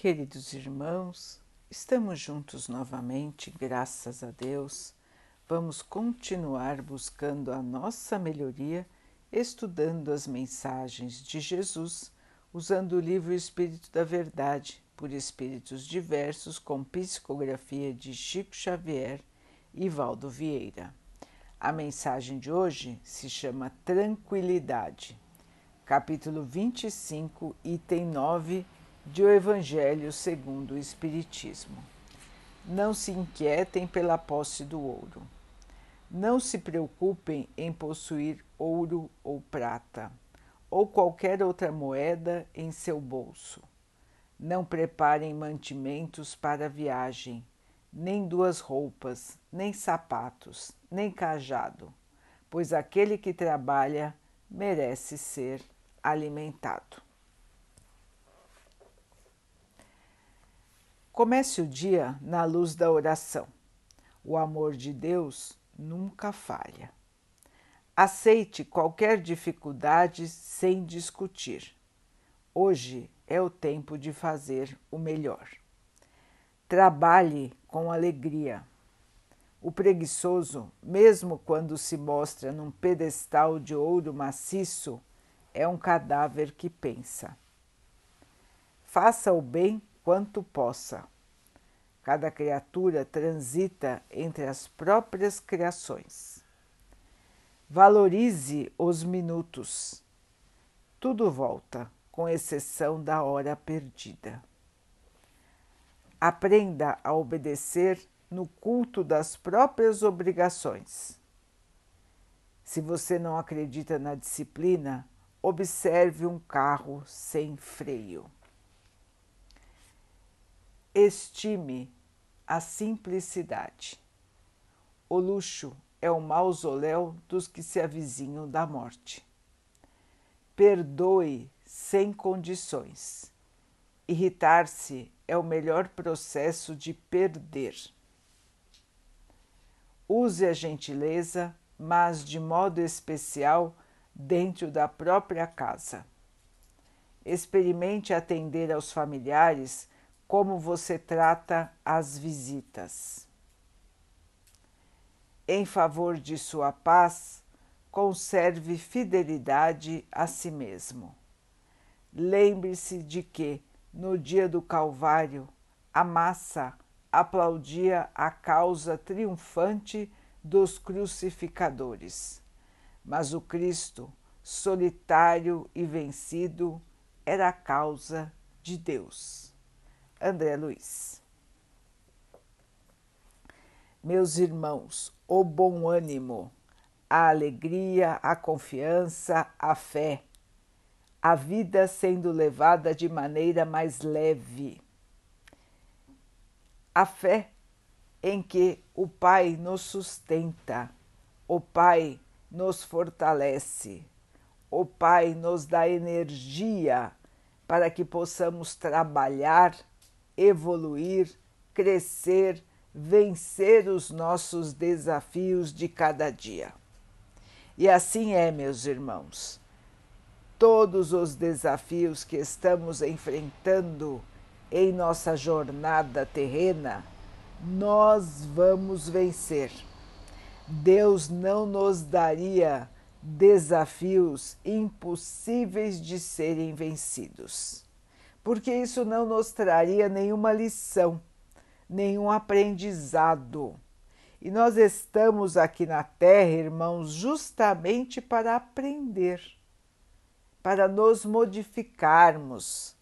Queridos irmãos, estamos juntos novamente, graças a Deus. Vamos continuar buscando a nossa melhoria, estudando as mensagens de Jesus, usando o livro Espírito da Verdade, por espíritos diversos, com psicografia de Chico Xavier e Valdo Vieira. A mensagem de hoje se chama Tranquilidade, capítulo 25, item 9 de O Evangelho segundo o Espiritismo. Não se inquietem pela posse do ouro. Não se preocupem em possuir ouro ou prata, ou qualquer outra moeda em seu bolso. Não preparem mantimentos para a viagem, nem duas roupas, nem sapatos, nem cajado, pois aquele que trabalha merece ser alimentado. Comece o dia na luz da oração. O amor de Deus nunca falha. Aceite qualquer dificuldade sem discutir. Hoje é o tempo de fazer o melhor. Trabalhe com alegria. O preguiçoso, mesmo quando se mostra num pedestal de ouro maciço, é um cadáver que pensa. Faça o bem quanto possa. Cada criatura transita entre as próprias criações. Valorize os minutos. Tudo volta, com exceção da hora perdida. Aprenda a obedecer no culto das próprias obrigações. Se você não acredita na disciplina, observe um carro sem freio. Estime a simplicidade. O luxo é o mausoléu dos que se avizinham da morte. Perdoe sem condições. Irritar-se é o melhor processo de perder. Use a gentileza, mas de modo especial dentro da própria casa. Experimente atender aos familiares como você trata as visitas. Em favor de sua paz, conserve fidelidade a si mesmo. Lembre-se de que, no dia do Calvário, a massa aplaudia a causa triunfante dos crucificadores, mas o Cristo, solitário e vencido, era a causa de Deus. André Luiz. Meus irmãos, o bom ânimo, a alegria, a confiança, a fé, a vida sendo levada de maneira mais leve. A fé em que o Pai nos sustenta, o Pai nos fortalece, o Pai nos dá energia para que possamos trabalhar evoluir, crescer, vencer os nossos desafios de cada dia. E assim é, meus irmãos. Todos os desafios que estamos enfrentando em nossa jornada terrena, nós vamos vencer. Deus não nos daria desafios impossíveis de serem vencidos porque isso não nos traria nenhuma lição, nenhum aprendizado. E nós estamos aqui na Terra, irmãos, justamente para aprender, para nos modificarmos,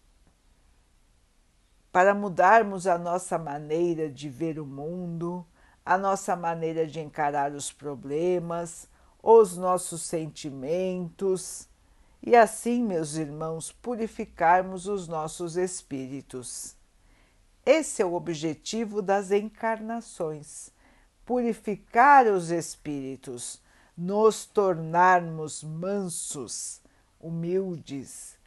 para mudarmos a nossa maneira de ver o mundo, a nossa maneira de encarar os problemas, os nossos sentimentos e assim, meus irmãos, purificarmos os nossos espíritos. Esse é o objetivo das encarnações: purificar os espíritos, nos tornarmos mansos, humildes,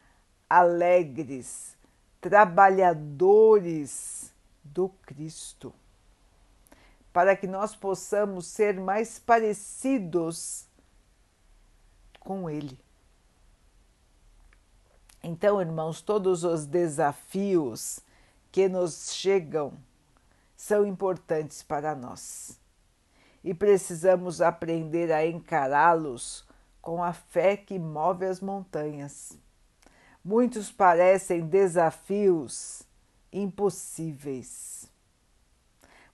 alegres, trabalhadores do Cristo, para que nós possamos ser mais parecidos com Ele. Então, irmãos, todos os desafios que nos chegam são importantes para nós e precisamos aprender a encará-los com a fé que move as montanhas. Muitos parecem desafios impossíveis.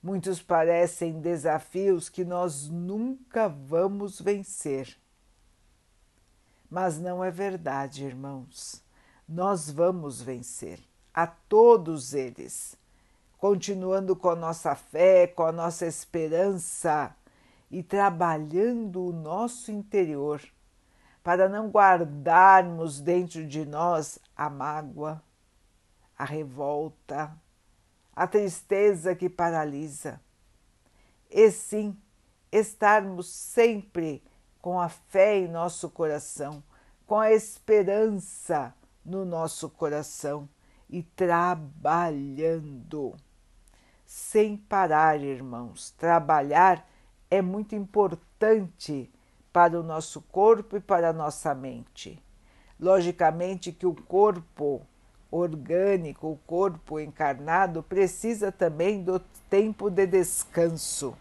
Muitos parecem desafios que nós nunca vamos vencer. Mas não é verdade, irmãos. Nós vamos vencer a todos eles, continuando com a nossa fé, com a nossa esperança e trabalhando o nosso interior para não guardarmos dentro de nós a mágoa, a revolta, a tristeza que paralisa, e sim estarmos sempre com a fé em nosso coração, com a esperança no nosso coração e trabalhando. Sem parar, irmãos. Trabalhar é muito importante para o nosso corpo e para a nossa mente. Logicamente que o corpo orgânico, o corpo encarnado, precisa também do tempo de descanso.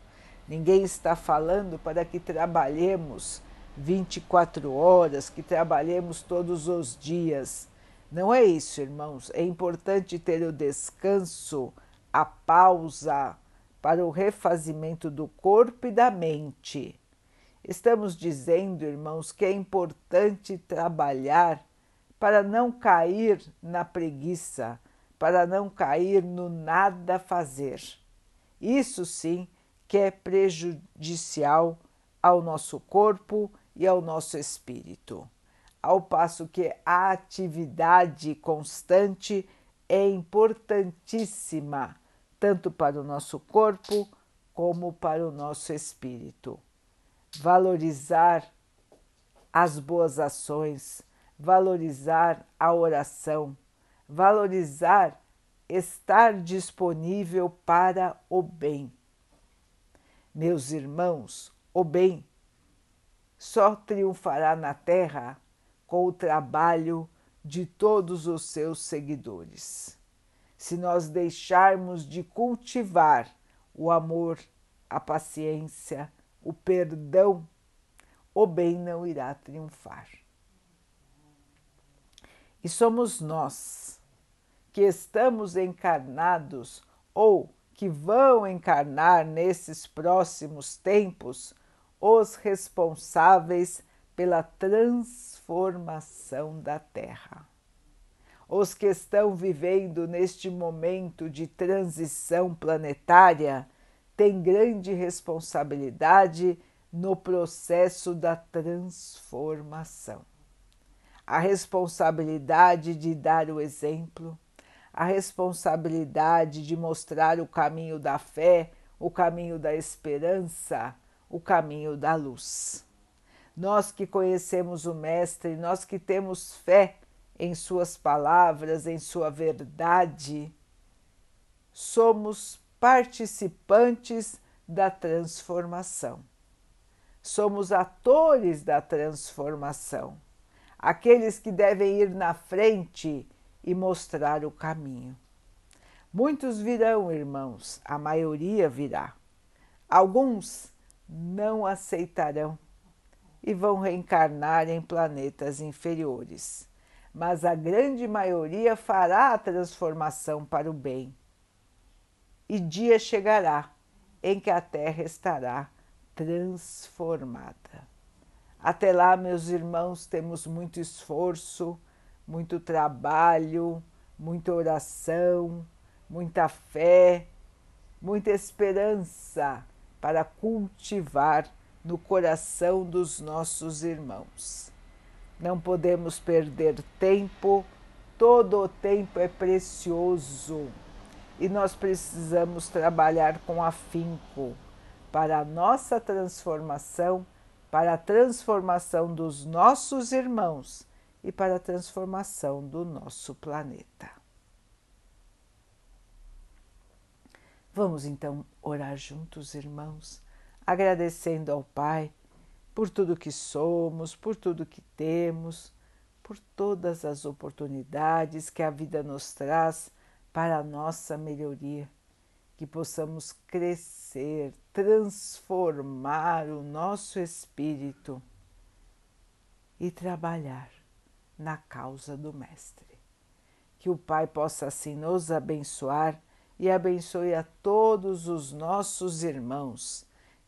Ninguém está falando para que trabalhemos 24 horas, que trabalhemos todos os dias. Não é isso, irmãos. É importante ter o descanso, a pausa para o refazimento do corpo e da mente. Estamos dizendo, irmãos, que é importante trabalhar para não cair na preguiça, para não cair no nada fazer. Isso sim que é prejudicial ao nosso corpo e ao nosso espírito. Ao passo que a atividade constante é importantíssima, tanto para o nosso corpo como para o nosso espírito. Valorizar as boas ações, valorizar a oração, valorizar estar disponível para o bem. Meus irmãos, o bem só triunfará na terra com o trabalho de todos os seus seguidores. Se nós deixarmos de cultivar o amor, a paciência, o perdão, o bem não irá triunfar. E somos nós que estamos encarnados ou que vão encarnar nesses próximos tempos os responsáveis pela transformação da Terra. Os que estão vivendo neste momento de transição planetária têm grande responsabilidade no processo da transformação. A responsabilidade de dar o exemplo, a responsabilidade de mostrar o caminho da fé, o caminho da esperança, o caminho da luz nós que conhecemos o Mestre, nós que temos fé em Suas palavras, em Sua verdade, somos participantes da transformação. Somos atores da transformação, aqueles que devem ir na frente e mostrar o caminho. Muitos virão, irmãos, a maioria virá. Alguns não aceitarão e vão reencarnar em planetas inferiores. Mas a grande maioria fará a transformação para o bem. E dia chegará em que a Terra estará transformada. Até lá, meus irmãos, temos muito esforço, muito trabalho, muita oração, muita fé, muita esperança para cultivar no coração dos nossos irmãos. Não podemos perder tempo, todo o tempo é precioso e nós precisamos trabalhar com afinco para a nossa transformação, para a transformação dos nossos irmãos e para a transformação do nosso planeta. Vamos então orar juntos, irmãos agradecendo ao Pai por tudo que somos, por tudo que temos, por todas as oportunidades que a vida nos traz para a nossa melhoria, que possamos crescer, transformar o nosso espírito e trabalhar na causa do Mestre. Que o Pai possa assim nos abençoar e abençoe a todos os nossos irmãos.